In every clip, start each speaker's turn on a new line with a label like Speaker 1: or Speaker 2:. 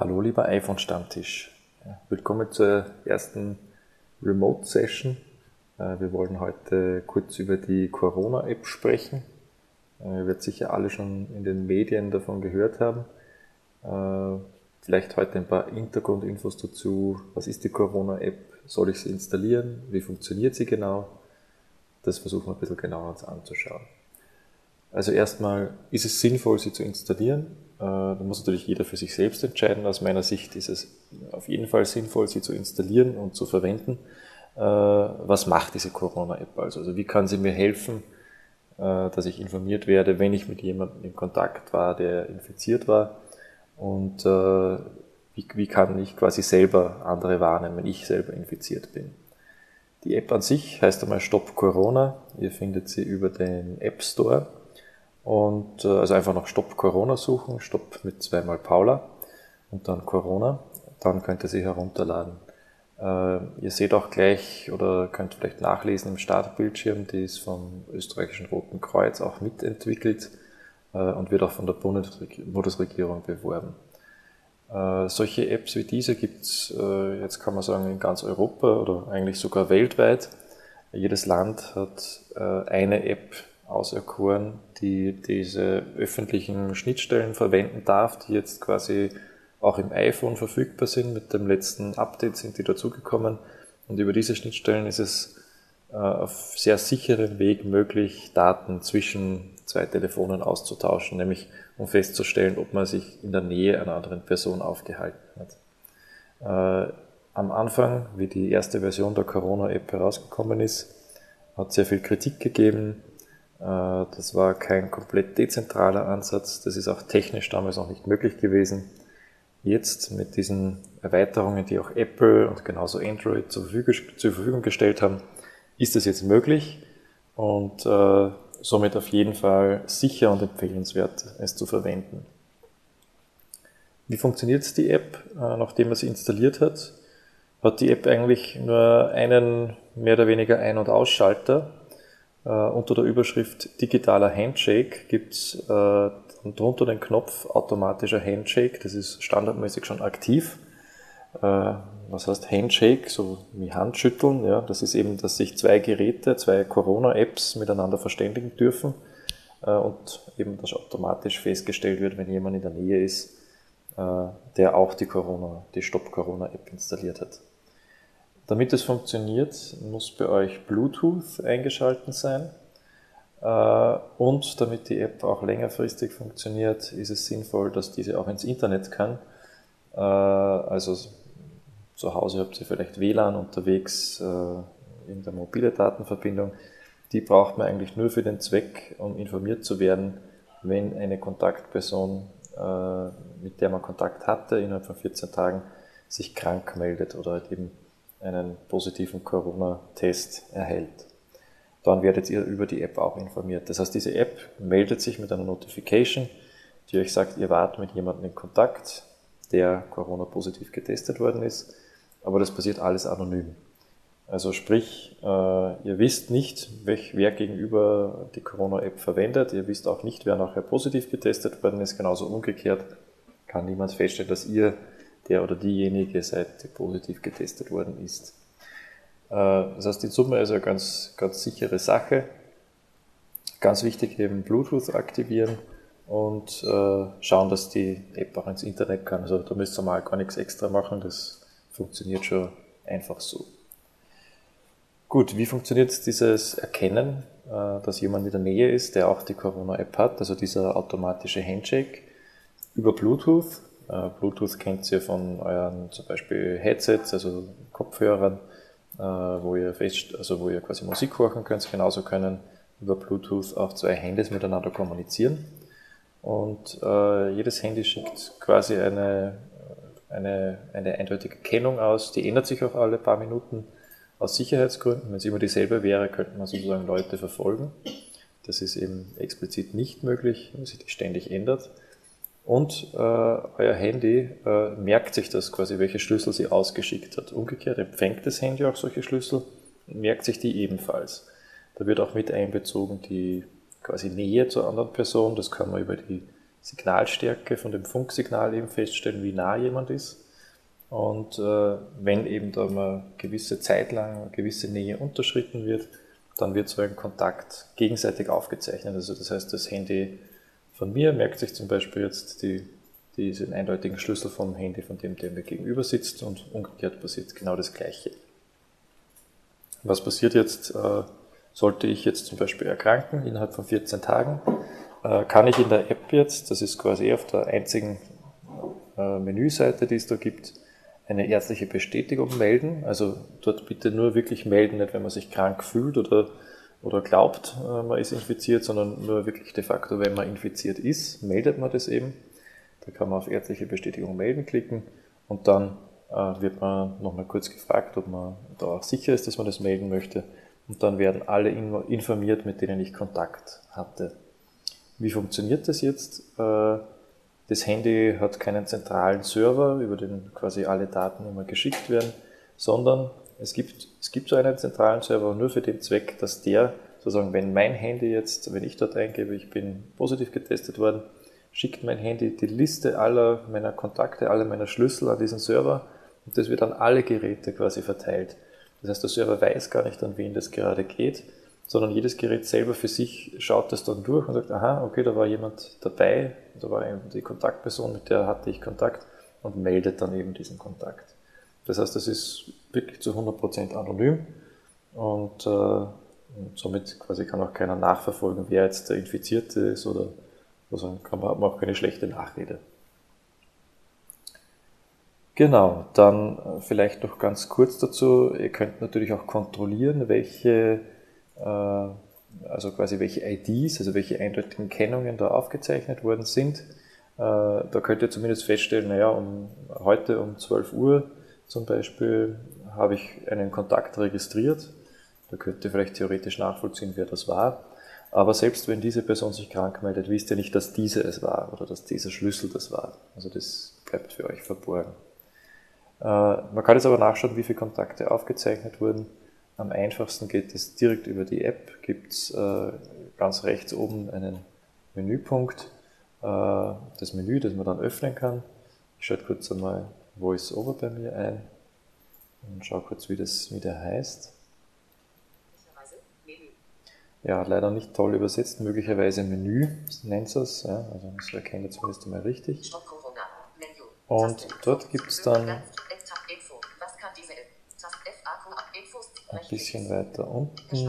Speaker 1: Hallo lieber iPhone-Stammtisch. Willkommen zur ersten Remote-Session. Äh, wir wollen heute kurz über die Corona-App sprechen. Äh, ihr werdet sicher alle schon in den Medien davon gehört haben. Äh, vielleicht heute ein paar Hintergrundinfos dazu. Was ist die Corona-App? Soll ich sie installieren? Wie funktioniert sie genau? Das versuchen wir ein bisschen genauer uns anzuschauen. Also erstmal, ist es sinnvoll, sie zu installieren? Äh, da muss natürlich jeder für sich selbst entscheiden. Aus meiner Sicht ist es auf jeden Fall sinnvoll, sie zu installieren und zu verwenden. Äh, was macht diese Corona-App also? Also wie kann sie mir helfen, äh, dass ich informiert werde, wenn ich mit jemandem in Kontakt war, der infiziert war? Und wie, kann ich quasi selber andere warnen, wenn ich selber infiziert bin? Die App an sich heißt einmal Stop Corona. Ihr findet sie über den App Store und äh, also einfach nach Stopp Corona suchen, Stopp mit zweimal Paula und dann Corona. Dann könnt ihr sie herunterladen. Äh, ihr seht auch gleich oder könnt vielleicht nachlesen im Startbildschirm, die ist vom österreichischen Roten Kreuz auch mitentwickelt äh, und wird auch von der Bundesregierung beworben. Äh, solche Apps wie diese gibt es äh, jetzt kann man sagen in ganz Europa oder eigentlich sogar weltweit. Jedes Land hat äh, eine App auserkoren, die diese öffentlichen Schnittstellen verwenden darf, die jetzt quasi auch im iPhone verfügbar sind. Mit dem letzten Update sind die dazugekommen. Und über diese Schnittstellen ist es äh, auf sehr sicherem Weg möglich, Daten zwischen zwei Telefonen auszutauschen, nämlich um festzustellen, ob man sich in der Nähe einer anderen Person aufgehalten hat. Äh, am Anfang, wie die erste Version der Corona-App herausgekommen ist, hat sehr viel Kritik gegeben, das war kein komplett dezentraler Ansatz. Das ist auch technisch damals noch nicht möglich gewesen. Jetzt mit diesen Erweiterungen, die auch Apple und genauso Android zur Verfügung, gestellt haben, ist es jetzt möglich und äh, somit auf jeden Fall sicher und empfehlenswert, es zu verwenden. Wie funktioniert die App, äh, nachdem man sie installiert hat? Hat die App eigentlich nur einen mehr oder weniger Ein- und Ausschalter äh, unter der Überschrift digitaler Handshake gibt es äh, drunter den Knopf automatischer Handshake. Das ist standardmäßig schon aktiv. Äh, was heißt Handshake? So wie Handschütteln. Ja, das ist eben, dass sich zwei Geräte, zwei Corona-Apps miteinander verständigen dürfen äh, und eben das automatisch festgestellt wird, wenn jemand in der Nähe ist, äh, der auch die Corona, die Stop Corona App installiert hat. Damit es funktioniert, muss bei euch Bluetooth eingeschalten sein. Äh, und damit die App auch längerfristig funktioniert, ist es sinnvoll, dass diese auch ins Internet kann. Äh, also zu Hause habt ihr vielleicht WLAN unterwegs, äh, in der mobile Datenverbindung. Die braucht man eigentlich nur für den Zweck, um informiert zu werden, wenn eine Kontaktperson, mit der man Kontakt hatte, innerhalb von 14 Tagen sich krank meldet oder halt eben einen positiven Corona-Test erhält. Dann werdet ihr über die App auch informiert. Das heißt, diese App meldet sich mit einer Notification, die euch sagt, ihr wart mit jemandem in Kontakt, der Corona-positiv getestet worden ist. Aber das passiert alles anonym. Also sprich, äh, ihr wisst nicht, wer gegenüber die Corona-App verwendet. Ihr wisst auch nicht, wer nachher positiv getestet worden ist. Genauso umgekehrt kann niemand feststellen, dass ihr der oder diejenige seit positiv getestet worden ist. Äh, das heißt, in Summe ist eine ganz, ganz sichere Sache. Ganz wichtig eben Bluetooth aktivieren und äh, schauen, dass die App auch ins Internet kann. Also da müsst ihr mal gar nichts extra machen, das funktioniert schon einfach so. Gut, wie funktioniert dieses Erkennen, äh, dass jemand in der Nähe ist, der auch die Corona-App hat, also dieser automatische Handshake über Bluetooth? Äh, Bluetooth kennt ihr von euren zum Beispiel Headsets, also Kopfhörern, äh, wo ihr fest, also wo ihr quasi Musik hören könnt. Genauso können über Bluetooth auch zwei Handys miteinander kommunizieren. Und äh, jedes Handy schickt quasi eine, eine, eine eindeutige Kennung aus, die ändert sich auch alle paar Minuten aus Sicherheitsgründen. Wenn es immer dieselbe wäre, könnte man sozusagen Leute verfolgen. Das ist eben explizit nicht möglich, weil sich die ständig ändert. Und äh, euer Handy äh, merkt sich das quasi, welche Schlüssel sie ausgeschickt hat. Umgekehrt empfängt das Handy auch solche Schlüssel merkt sich die ebenfalls. Da wird auch mit einbezogen die quasi Nähe zur anderen Person. Das kann man über die Signalstärke von dem Funksignal eben feststellen, wie nah jemand ist. Und äh, wenn eben da mal gewisse Zeit lang eine gewisse Nähe unterschritten wird, dann wird so ein Kontakt gegenseitig aufgezeichnet. Also das heißt, das Handy von mir merkt sich zum Beispiel jetzt die, diesen eindeutigen Schlüssel vom Handy von dem, der mir gegenüber sitzt und umgekehrt passiert genau das Gleiche. Was passiert jetzt, äh, sollte ich jetzt zum Beispiel erkranken innerhalb von 14 Tagen, äh, kann ich in der App jetzt, das ist quasi auf der einzigen äh, Menüseite, die es da gibt, eine ärztliche Bestätigung melden. Also dort bitte nur wirklich melden, nicht wenn man sich krank fühlt oder, oder glaubt, äh, man ist infiziert, sondern nur wirklich de facto, wenn man infiziert ist, meldet man das eben. Da kann man auf ärztliche Bestätigung melden klicken und dann äh, wird man nochmal kurz gefragt, ob man da auch sicher ist, dass man das melden möchte. Und dann werden alle informiert, mit denen ich Kontakt hatte. Wie funktioniert das jetzt? Äh, das Handy hat keinen zentralen Server, über den quasi alle Daten immer geschickt werden, sondern es gibt, es gibt so einen zentralen Server nur für den Zweck, dass der sozusagen, wenn mein Handy jetzt, wenn ich dort eingebe, ich bin positiv getestet worden, schickt mein Handy die Liste aller meiner Kontakte, aller meiner Schlüssel an diesen Server und das wird an alle Geräte quasi verteilt. Das heißt, der Server weiß gar nicht, an wen das gerade geht, sondern jedes Gerät selber für sich schaut das dann durch und sagt, aha, okay, da war jemand dabei, da war eben die Kontaktperson, mit der hatte ich Kontakt und meldet dann eben diesen Kontakt. Das heißt, das ist wirklich zu 100% anonym und, äh, und somit quasi kann auch keiner nachverfolgen, wer jetzt der Infizierte ist oder also kann man, hat man auch keine schlechte Nachrede. Genau, dann äh, vielleicht noch ganz kurz dazu. Ihr könnt natürlich auch kontrollieren, welche äh, also quasi welche IDs, also welche eindeutigen Kennungen da aufgezeichnet worden sind. Äh, da könnt ihr zumindest feststellen, naja, um, heute um 12 Uhr zum Beispiel habe ich einen Kontakt registriert. Da könnt ihr vielleicht theoretisch nachvollziehen, wer das war. Aber selbst wenn diese Person sich krank meldet, wisst ihr nicht, dass diese es war oder dass dieser Schlüssel das war. Also das bleibt für euch verborgen. Äh, man kann jetzt aber nachschauen, wie viele Kontakte aufgezeichnet wurden. Am einfachsten geht es direkt über die App. Gibt es äh, ganz rechts oben einen Menüpunkt, äh, das Menü, das man dann öffnen kann. Ich schaue kurz einmal VoiceOver bei mir ein und schaue kurz, wie, das, wie der heißt. Ja, leider nicht toll übersetzt, möglicherweise Menü. Nennt es. Ja, also das erkennt ihr zumindest einmal richtig. Und dort gibt es dann ein bisschen weiter unten.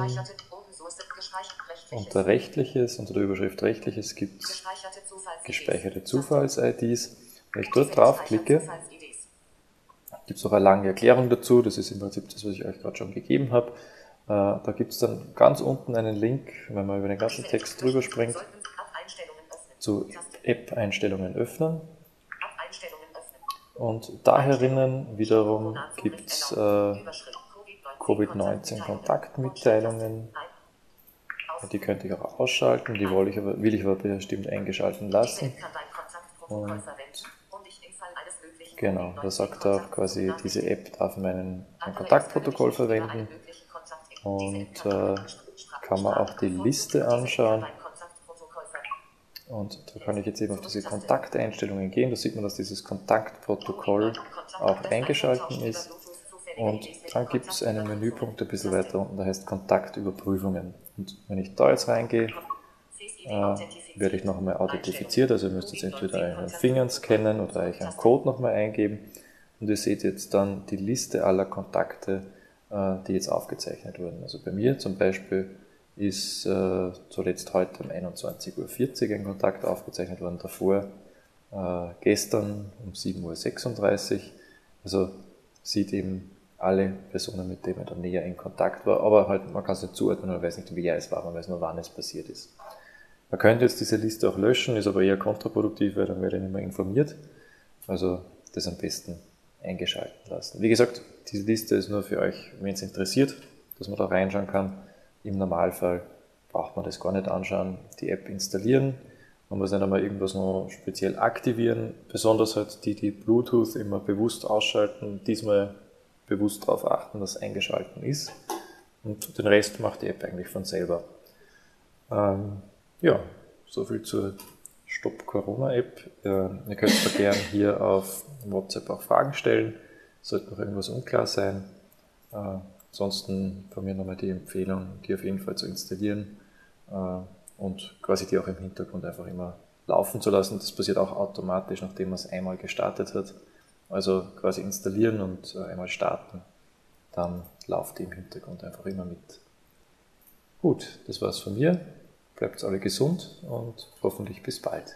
Speaker 1: Unter Rechtliches, unter der Überschrift Rechtliches gibt es gespeicherte Zufalls-IDs. Wenn ich dort draufklicke, gibt es noch eine lange Erklärung dazu. Das ist im Prinzip das, was ich euch gerade schon gegeben habe. Äh, da gibt es dann ganz unten einen Link, wenn man über den ganzen Text drüber springt, zu App-Einstellungen öffnen. Und da herinnen wiederum gibt es äh, Covid-19-Kontaktmitteilungen. Die könnte ich auch ausschalten, die will ich aber, will ich aber bestimmt eingeschalten lassen. Und genau, da sagt er quasi, diese App darf meinen, mein Kontaktprotokoll verwenden und äh, kann man auch die Liste anschauen. Und da kann ich jetzt eben auf diese Kontakteinstellungen gehen. Da sieht man, dass dieses Kontaktprotokoll auch eingeschalten ist. Und dann gibt es einen Menüpunkt ein bisschen weiter unten, der heißt Kontaktüberprüfungen. Und wenn ich da jetzt reingehe, äh, werde ich noch einmal authentifiziert. Also ihr müsst jetzt entweder euren Finger scannen oder euch einen Code nochmal eingeben. Und ihr seht jetzt dann die Liste aller Kontakte, äh, die jetzt aufgezeichnet wurden. Also bei mir zum Beispiel ist äh, zuletzt heute um 21.40 Uhr ein Kontakt aufgezeichnet worden, davor äh, gestern um 7.36 Uhr. Also sieht eben alle Personen, mit denen man dann näher in Kontakt war, aber halt, man kann es nicht zuordnen, man weiß nicht, wer es war, man weiß nur, wann es passiert ist. Man könnte jetzt diese Liste auch löschen, ist aber eher kontraproduktiv, weil dann werde ich nicht mehr informiert. Also das am besten eingeschalten lassen. Wie gesagt, diese Liste ist nur für euch, wenn es interessiert, dass man da reinschauen kann. Im Normalfall braucht man das gar nicht anschauen, die App installieren. Man muss nicht einmal irgendwas noch speziell aktivieren, besonders halt die, die Bluetooth immer bewusst ausschalten, diesmal bewusst darauf achten, dass eingeschalten ist. Und den Rest macht die App eigentlich von selber. Ähm, ja, soviel zur Stop Corona App. Ihr könnt da gerne hier auf WhatsApp auch Fragen stellen. Sollte noch irgendwas unklar sein. Ansonsten von mir nochmal die Empfehlung, die auf jeden Fall zu installieren und quasi die auch im Hintergrund einfach immer laufen zu lassen. Das passiert auch automatisch, nachdem man es einmal gestartet hat. Also quasi installieren und einmal starten. Dann lauft die im Hintergrund einfach immer mit. Gut, das war's von mir. Bleibt alle gesund und hoffentlich bis bald.